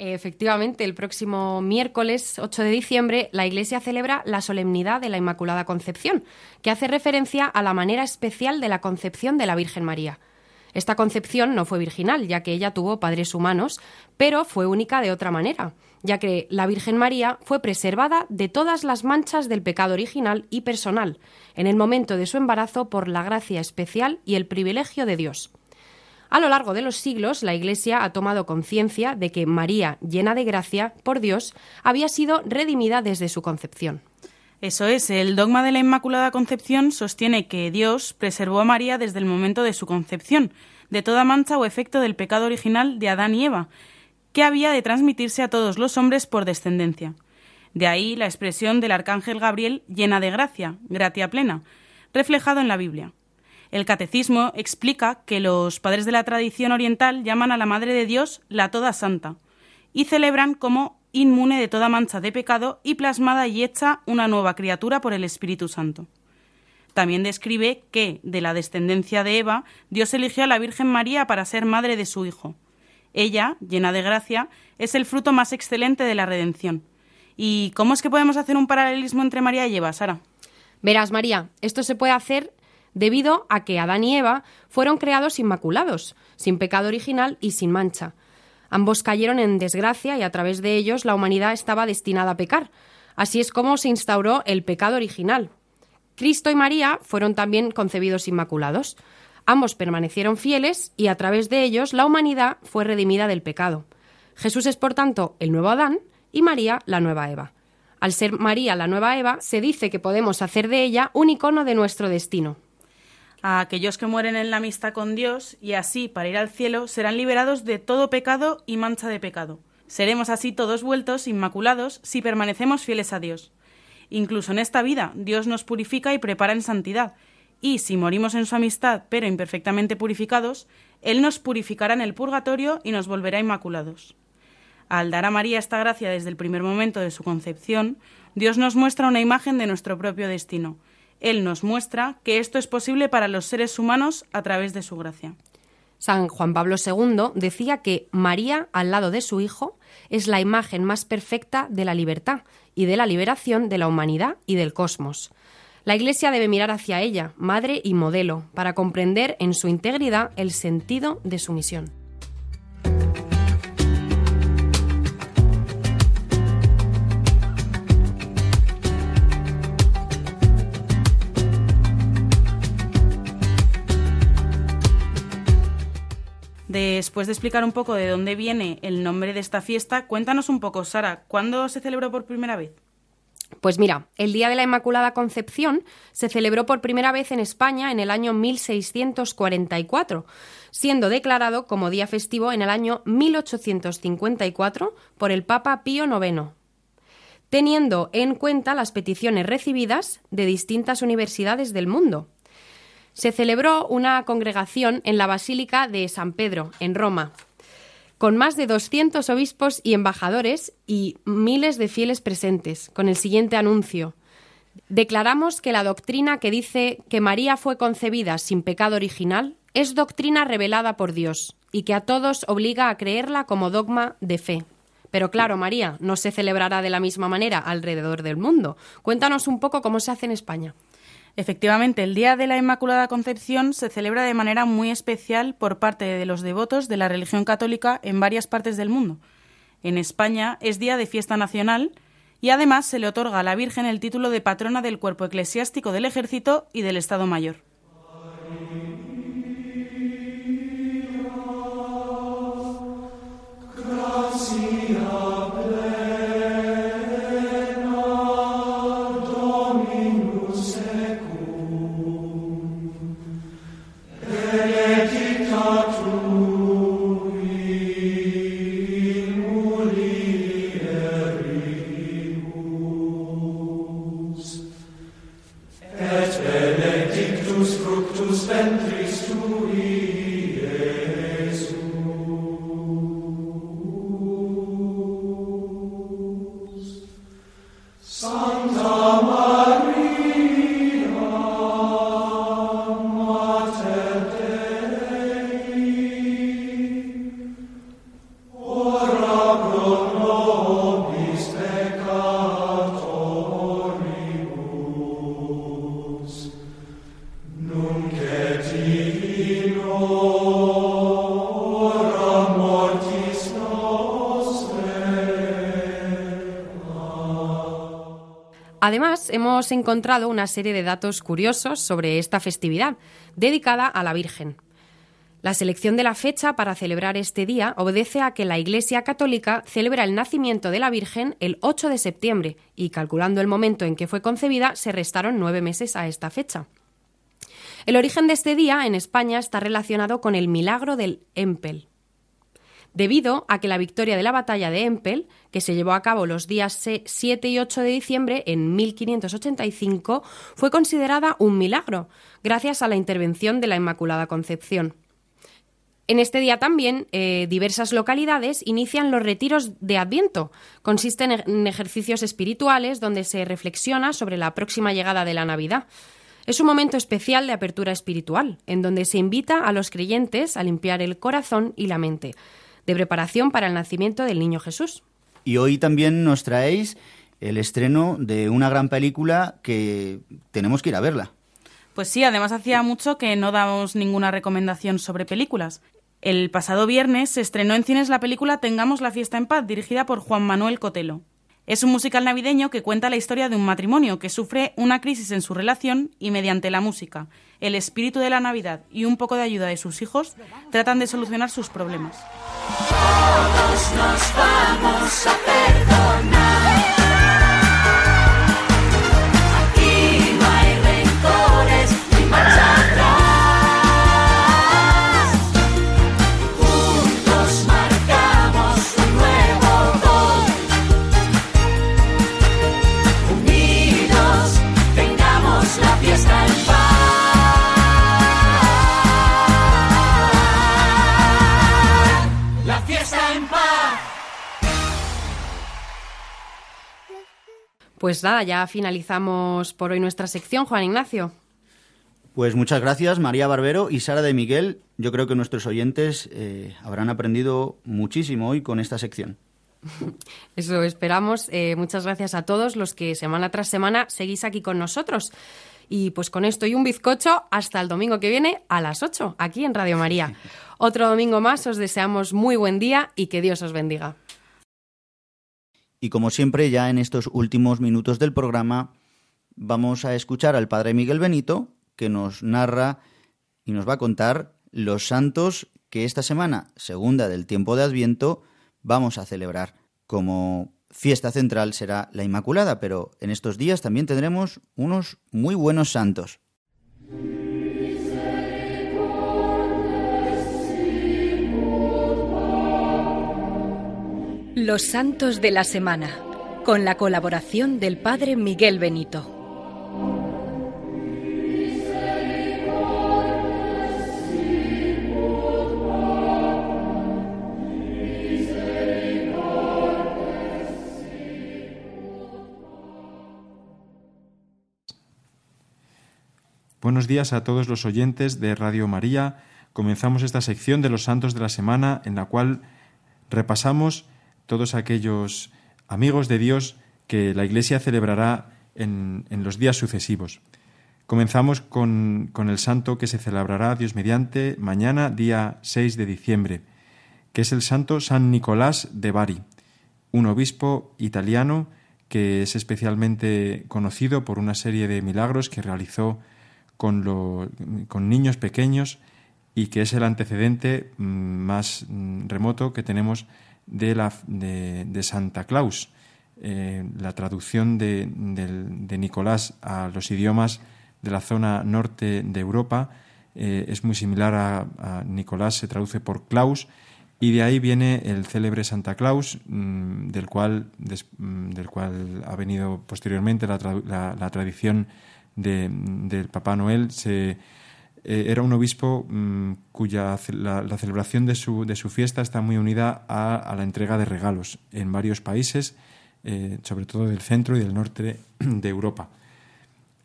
S3: Efectivamente, el próximo miércoles 8 de diciembre la Iglesia celebra la solemnidad de la Inmaculada Concepción, que hace referencia a la manera especial de la concepción de la Virgen María. Esta concepción no fue virginal, ya que ella tuvo padres humanos, pero fue única de otra manera, ya que la Virgen María fue preservada de todas las manchas del pecado original y personal, en el momento de su embarazo por la gracia especial y el privilegio de Dios. A lo largo de los siglos, la Iglesia ha tomado conciencia de que María, llena de gracia por Dios, había sido redimida desde su concepción.
S9: Eso es, el dogma de la Inmaculada Concepción sostiene que Dios preservó a María desde el momento de su concepción, de toda mancha o efecto del pecado original de Adán y Eva, que había de transmitirse a todos los hombres por descendencia. De ahí la expresión del arcángel Gabriel llena de gracia, gratia plena, reflejado en la Biblia. El catecismo explica que los padres de la tradición oriental llaman a la Madre de Dios la Toda Santa y celebran como inmune de toda mancha de pecado y plasmada y hecha una nueva criatura por el Espíritu Santo. También describe que, de la descendencia de Eva, Dios eligió a la Virgen María para ser madre de su Hijo. Ella, llena de gracia, es el fruto más excelente de la redención. ¿Y cómo es que podemos hacer un paralelismo entre María y Eva, Sara?
S3: Verás, María, esto se puede hacer debido a que Adán y Eva fueron creados inmaculados, sin pecado original y sin mancha. Ambos cayeron en desgracia y a través de ellos la humanidad estaba destinada a pecar. Así es como se instauró el pecado original. Cristo y María fueron también concebidos inmaculados. Ambos permanecieron fieles y a través de ellos la humanidad fue redimida del pecado. Jesús es, por tanto, el nuevo Adán y María la nueva Eva. Al ser María la nueva Eva, se dice que podemos hacer de ella un icono de nuestro destino.
S9: A aquellos que mueren en la amistad con Dios y así, para ir al cielo, serán liberados de todo pecado y mancha de pecado. Seremos así todos vueltos inmaculados si permanecemos fieles a Dios. Incluso en esta vida, Dios nos purifica y prepara en santidad, y si morimos en su amistad pero imperfectamente purificados, Él nos purificará en el purgatorio y nos volverá inmaculados. Al dar a María esta gracia desde el primer momento de su concepción, Dios nos muestra una imagen de nuestro propio destino. Él nos muestra que esto es posible para los seres humanos a través de su gracia.
S3: San Juan Pablo II decía que María, al lado de su Hijo, es la imagen más perfecta de la libertad y de la liberación de la humanidad y del cosmos. La Iglesia debe mirar hacia ella, madre y modelo, para comprender en su integridad el sentido de su misión.
S9: Después de explicar un poco de dónde viene el nombre de esta fiesta, cuéntanos un poco, Sara, ¿cuándo se celebró por primera vez?
S3: Pues mira, el Día de la Inmaculada Concepción se celebró por primera vez en España en el año 1644, siendo declarado como día festivo en el año 1854 por el Papa Pío IX, teniendo en cuenta las peticiones recibidas de distintas universidades del mundo. Se celebró una congregación en la Basílica de San Pedro, en Roma, con más de 200 obispos y embajadores y miles de fieles presentes, con el siguiente anuncio. Declaramos que la doctrina que dice que María fue concebida sin pecado original es doctrina revelada por Dios y que a todos obliga a creerla como dogma de fe. Pero claro, María, no se celebrará de la misma manera alrededor del mundo. Cuéntanos un poco cómo se hace en España.
S9: Efectivamente, el Día de la Inmaculada Concepción se celebra de manera muy especial por parte de los devotos de la religión católica en varias partes del mundo. En España es día de fiesta nacional y además se le otorga a la Virgen el título de patrona del cuerpo eclesiástico del Ejército y del Estado Mayor.
S3: Hemos encontrado una serie de datos curiosos sobre esta festividad, dedicada a la Virgen. La selección de la fecha para celebrar este día obedece a que la Iglesia Católica celebra el nacimiento de la Virgen el 8 de septiembre y, calculando el momento en que fue concebida, se restaron nueve meses a esta fecha. El origen de este día en España está relacionado con el milagro del Empel. Debido a que la victoria de la batalla de Empel, que se llevó a cabo los días 7 y 8 de diciembre en 1585, fue considerada un milagro, gracias a la intervención de la Inmaculada Concepción. En este día también eh, diversas localidades inician los retiros de Adviento. Consisten en ejercicios espirituales donde se reflexiona sobre la próxima llegada de la Navidad. Es un momento especial de apertura espiritual, en donde se invita a los creyentes a limpiar el corazón y la mente, de preparación para el nacimiento del niño Jesús.
S1: Y hoy también nos traéis el estreno de una gran película que tenemos que ir a verla.
S9: Pues sí, además hacía mucho que no damos ninguna recomendación sobre películas. El pasado viernes se estrenó en cines la película Tengamos la fiesta en paz, dirigida por Juan Manuel Cotelo. Es un musical navideño que cuenta la historia de un matrimonio que sufre una crisis en su relación y mediante la música, el espíritu de la Navidad y un poco de ayuda de sus hijos tratan de solucionar sus problemas.
S7: Todos nos vamos a perdonar.
S3: Pues nada, ya finalizamos por hoy nuestra sección, Juan Ignacio.
S1: Pues muchas gracias María Barbero y Sara de Miguel. Yo creo que nuestros oyentes eh, habrán aprendido muchísimo hoy con esta sección. (laughs)
S3: Eso esperamos. Eh, muchas gracias a todos los que semana tras semana seguís aquí con nosotros. Y pues con esto y un bizcocho, hasta el domingo que viene a las 8, aquí en Radio María. (laughs) Otro domingo más, os deseamos muy buen día y que Dios os bendiga.
S1: Y como siempre, ya en estos últimos minutos del programa, vamos a escuchar al Padre Miguel Benito, que nos narra y nos va a contar los santos que esta semana, segunda del tiempo de Adviento, vamos a celebrar. Como fiesta central será la Inmaculada, pero en estos días también tendremos unos muy buenos santos.
S4: Los Santos de la Semana, con la colaboración del Padre Miguel Benito.
S10: Buenos días a todos los oyentes de Radio María. Comenzamos esta sección de los santos de la semana en la cual repasamos todos aquellos amigos de Dios que la Iglesia celebrará en, en los días sucesivos. Comenzamos con, con, el santo que se celebrará, Dios mediante, mañana, día 6 de diciembre, que es el santo San Nicolás de Bari, un obispo italiano que es especialmente conocido por una serie de milagros que realizó con, lo, con niños pequeños y que es el antecedente mm, más mm, remoto que tenemos de, la, de, de Santa Claus. Eh, la traducción de, de, Nicolás a los idiomas de la zona norte de Europa eh, es muy similar a, Nicolás, se traduce por Claus, y de ahí viene el célebre Santa Claus, mmm, del, cual, mmm, del cual ha venido posteriormente la, la, la tradición del Papá Noel. Se, eh, era un obispo mmm, cuya la, celebración de su, de su fiesta está muy unida a, la entrega de regalos en varios países, eh, sobre todo del centro y del norte de Europa.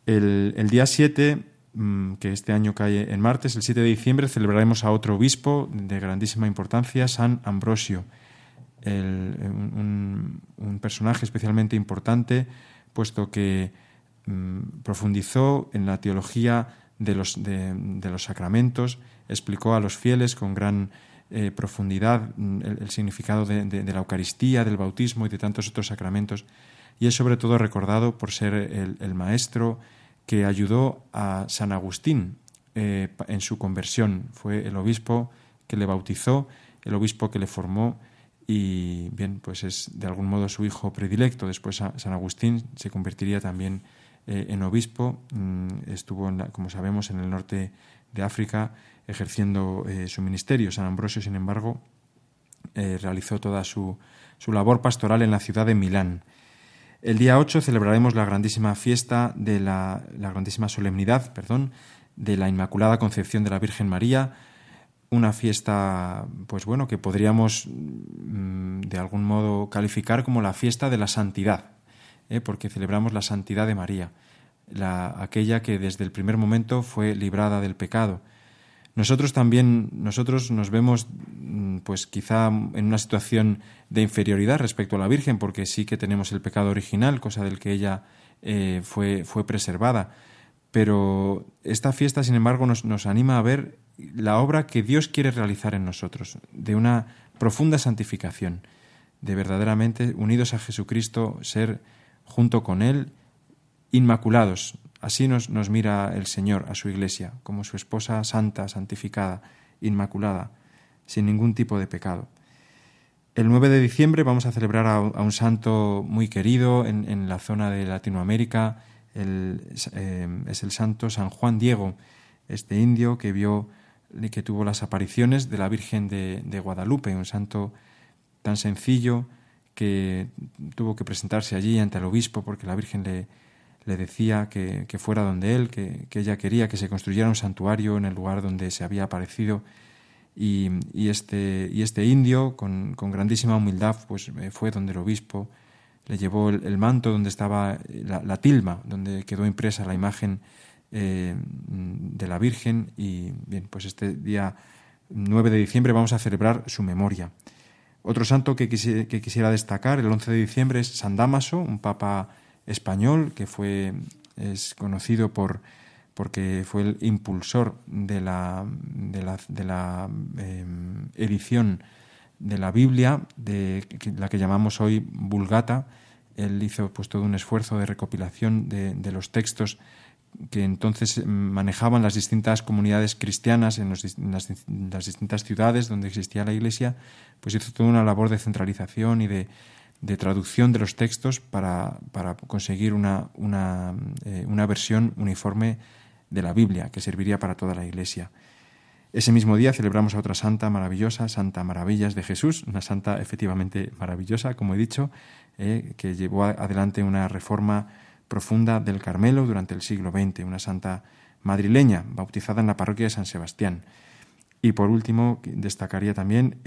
S10: El, el día 7, mmm, que este año cae en martes, el 7 de diciembre, celebraremos a otro obispo de grandísima importancia, San Ambrosio, el, un, personaje especialmente importante, puesto que mmm, profundizó en la teología de los, de, los sacramentos, explicó a los fieles con gran eh, profundidad el, el significado de, la Eucaristía, del bautismo y de tantos otros sacramentos, y es sobre todo recordado por ser el, maestro que ayudó a San Agustín eh, en su conversión. Fue el obispo que le bautizó, el obispo que le formó y bien, pues es de algún modo su hijo predilecto. Después San Agustín se convertiría también eh, en obispo, mm, estuvo, como sabemos, en el norte de África ejerciendo eh, su ministerio. San Ambrosio, sin embargo, eh, realizó toda su, su labor pastoral en la ciudad de Milán. El día 8 celebraremos la grandísima fiesta de la, la grandísima solemnidad, perdón, de la Inmaculada Concepción de la Virgen María, una fiesta, pues bueno, que podríamos mm, de algún modo calificar como la fiesta de la santidad, ¿eh? porque celebramos la santidad de María, la, aquella que desde el primer momento fue librada del pecado. Nosotros también, nosotros nos vemos, mm, pues quizá en una situación de inferioridad respecto a la Virgen, porque sí que tenemos el pecado original, cosa del que ella eh, fue, fue preservada. Pero esta fiesta, sin embargo, nos, nos anima a ver la obra que Dios quiere realizar en nosotros, de una profunda santificación, de verdaderamente unidos a Jesucristo, ser junto con Él inmaculados. Así nos, nos mira el Señor a su iglesia, como su esposa santa, santificada, inmaculada, sin ningún tipo de pecado. El 9 de diciembre vamos a celebrar a, un santo muy querido en, en la zona de Latinoamérica, el, eh, es el santo San Juan Diego, este indio que vio que tuvo las apariciones de la Virgen de, de, Guadalupe, un santo tan sencillo que tuvo que presentarse allí ante el obispo porque la Virgen le, le decía que, que, fuera donde él, que, que, ella quería que se construyera un santuario en el lugar donde se había aparecido. Y, y este, y este indio, con, con, grandísima humildad, pues eh, fue donde el obispo le llevó el, manto donde estaba la, la, tilma, donde quedó impresa la imagen eh, de la Virgen y bien, pues este día 9 de diciembre vamos a celebrar su memoria. Otro santo que, quisi que quisiera destacar el 11 de diciembre es San Damaso, un papa español que fue es conocido por porque fue el impulsor de la, de la, de la eh, edición de la Biblia, de la que llamamos hoy Vulgata. Él hizo pues todo un esfuerzo de recopilación de los textos que entonces manejaban las distintas comunidades cristianas en, las, distintas ciudades donde existía la Iglesia, pues hizo toda una labor de centralización y de, de traducción de los textos para, para conseguir una, una, eh, una, versión uniforme de la Biblia que serviría para toda la Iglesia. Ese mismo día celebramos a otra santa maravillosa, Santa Maravillas de Jesús, una santa efectivamente maravillosa, como he dicho, eh, que llevó adelante una reforma profunda del Carmelo durante el siglo XX, una santa madrileña, bautizada en la parroquia de San Sebastián. Y por último, destacaría también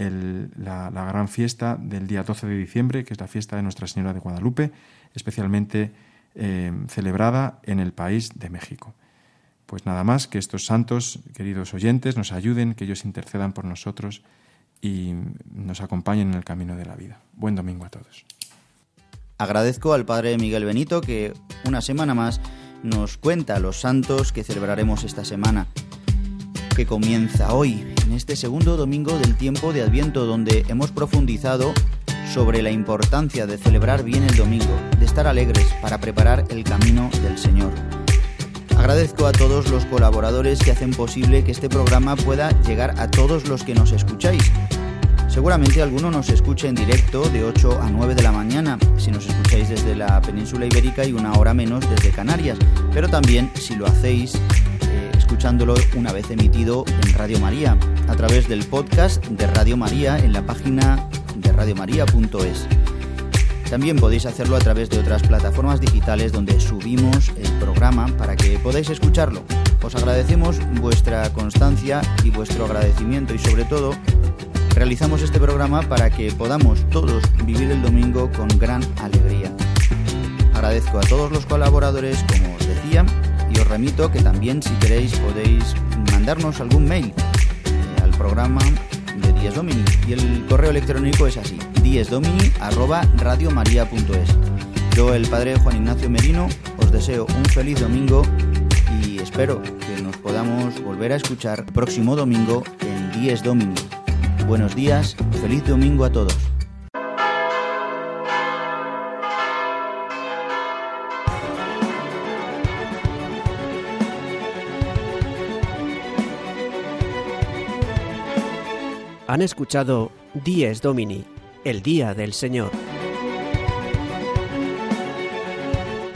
S10: la, gran fiesta del día 12 de diciembre, que es la fiesta de Nuestra Señora de Guadalupe, especialmente eh, celebrada en el país de México. Pues nada más, que estos santos, queridos oyentes, nos ayuden, que ellos intercedan por nosotros y nos acompañen en el camino de la vida. Buen domingo a todos.
S1: Agradezco al Padre Miguel Benito que una semana más nos cuenta los santos que celebraremos esta semana, que comienza hoy, en este segundo domingo del tiempo de Adviento, donde hemos profundizado sobre la importancia de celebrar bien el domingo, de estar alegres para preparar el camino del Señor. Agradezco a todos los colaboradores que hacen posible que este programa pueda llegar a todos los que nos escucháis Seguramente alguno nos escuche en directo de 8 a 9 de la mañana, si nos escucháis desde la península ibérica y una hora menos desde Canarias, pero también si lo hacéis eh, escuchándolo una vez emitido en Radio María, a través del podcast de Radio María en la página de radiomaria.es. También podéis hacerlo a través de otras plataformas digitales donde subimos el programa para que podáis escucharlo. Os agradecemos vuestra constancia y vuestro agradecimiento y sobre todo Realizamos este programa para que podamos todos vivir el domingo con gran alegría. Agradezco a todos los colaboradores, como os decía, y os remito que también si queréis podéis mandarnos algún mail eh, al programa de Dies Domini y el correo electrónico es así, diesdomini@radiomaria.es. Yo, el padre Juan Ignacio Merino, os deseo un feliz domingo y espero que nos podamos volver a escuchar próximo domingo en Dies Domini. Buenos días, feliz domingo a todos.
S11: Han escuchado Dies Domini, el Día del Señor,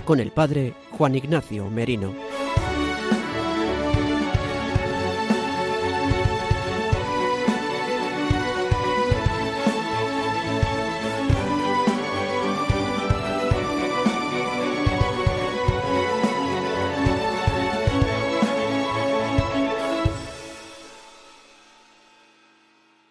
S11: con el Padre Juan Ignacio Merino.